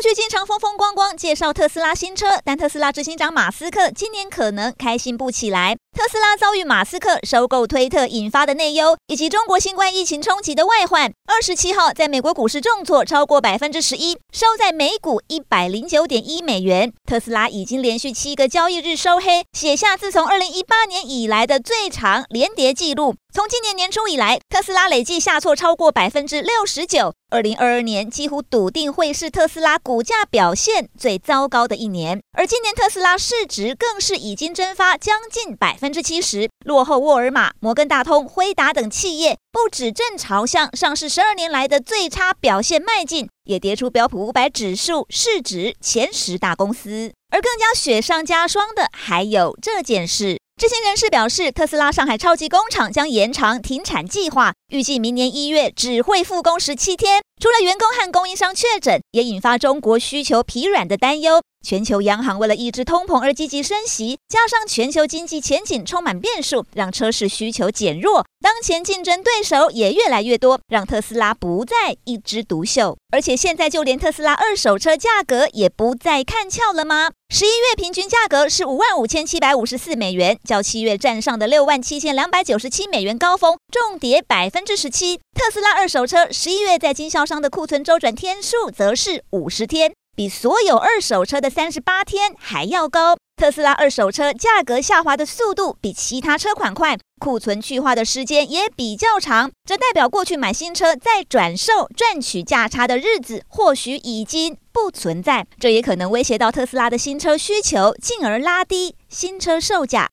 过去经常风风光光介绍特斯拉新车，但特斯拉执行长马斯克今年可能开心不起来。特斯拉遭遇马斯克收购推特引发的内忧，以及中国新冠疫情冲击的外患，二十七号在美国股市重挫超过百分之十一，收在每股一百零九点一美元。特斯拉已经连续七个交易日收黑，写下自从二零一八年以来的最长连跌记录。从今年年初以来，特斯拉累计下挫超过百分之六十九。二零二二年几乎笃定会是特斯拉股价表现最糟糕的一年，而今年特斯拉市值更是已经蒸发将近百分之七十，落后沃尔玛、摩根大通、辉达等企业，不止正朝向上市十二年来的最差表现迈进，也跌出标普五百指数市值前十大公司。而更加雪上加霜的还有这件事。知情人士表示，特斯拉上海超级工厂将延长停产计划，预计明年一月只会复工十七天。除了员工和供应商确诊，也引发中国需求疲软的担忧。全球央行为了抑制通膨而积极升息，加上全球经济前景充满变数，让车市需求减弱。当前竞争对手也越来越多，让特斯拉不再一枝独秀。而且现在就连特斯拉二手车价格也不再看俏了吗？十一月平均价格是五万五千七百五十四美元，较七月站上的六万七千两百九十七美元高峰重跌百分之十七。特斯拉二手车十一月在经销商的库存周转天数则是五十天。比所有二手车的三十八天还要高，特斯拉二手车价格下滑的速度比其他车款快，库存去化的时间也比较长，这代表过去买新车再转售赚取价差的日子或许已经不存在，这也可能威胁到特斯拉的新车需求，进而拉低新车售价。